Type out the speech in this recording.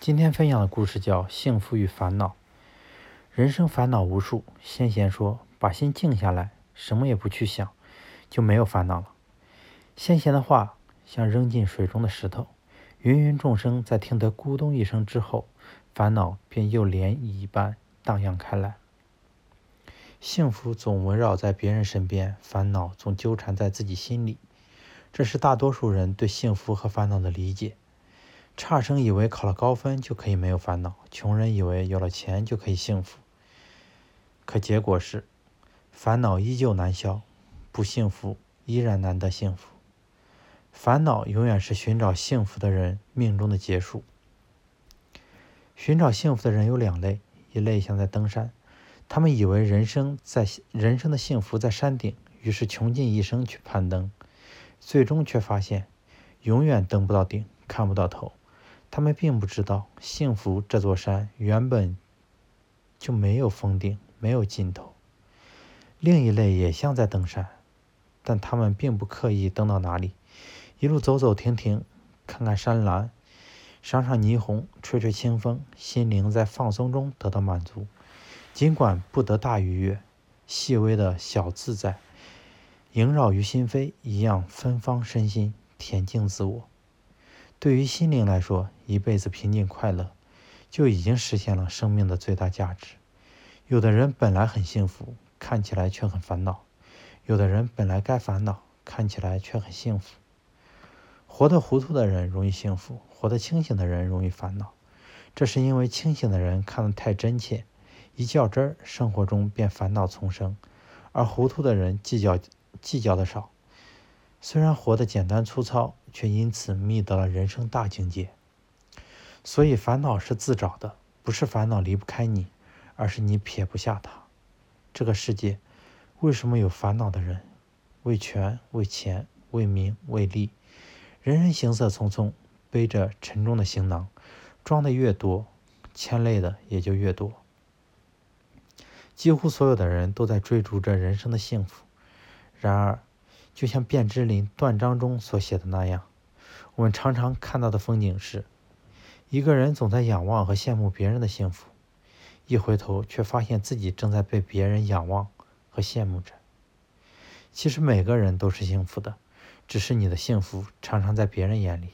今天分享的故事叫《幸福与烦恼》。人生烦恼无数，先贤说：“把心静下来，什么也不去想，就没有烦恼了。”先贤的话像扔进水中的石头，芸芸众生在听得咕咚一声之后，烦恼便又涟漪一般荡漾开来。幸福总围绕在别人身边，烦恼总纠缠在自己心里。这是大多数人对幸福和烦恼的理解。差生以为考了高分就可以没有烦恼，穷人以为有了钱就可以幸福。可结果是，烦恼依旧难消，不幸福依然难得幸福。烦恼永远是寻找幸福的人命中的结束。寻找幸福的人有两类，一类像在登山，他们以为人生在人生的幸福在山顶，于是穷尽一生去攀登，最终却发现永远登不到顶，看不到头。他们并不知道，幸福这座山原本就没有峰顶，没有尽头。另一类也像在登山，但他们并不刻意登到哪里，一路走走停停，看看山岚，赏赏霓虹，吹吹清风，心灵在放松中得到满足。尽管不得大愉悦，细微的小自在萦绕于心扉，一样芬芳身心，恬静自我。对于心灵来说，一辈子平静快乐，就已经实现了生命的最大价值。有的人本来很幸福，看起来却很烦恼；有的人本来该烦恼，看起来却很幸福。活得糊涂的人容易幸福，活得清醒的人容易烦恼。这是因为清醒的人看得太真切，一较真儿，生活中便烦恼丛生；而糊涂的人计较计较的少。虽然活得简单粗糙，却因此觅得了人生大境界。所以烦恼是自找的，不是烦恼离不开你，而是你撇不下它。这个世界为什么有烦恼的人？为权、为钱、为名、为利，人人行色匆匆，背着沉重的行囊，装的越多，牵累的也就越多。几乎所有的人都在追逐着人生的幸福，然而。就像卞之琳断章中所写的那样，我们常常看到的风景是：一个人总在仰望和羡慕别人的幸福，一回头却发现自己正在被别人仰望和羡慕着。其实每个人都是幸福的，只是你的幸福常常在别人眼里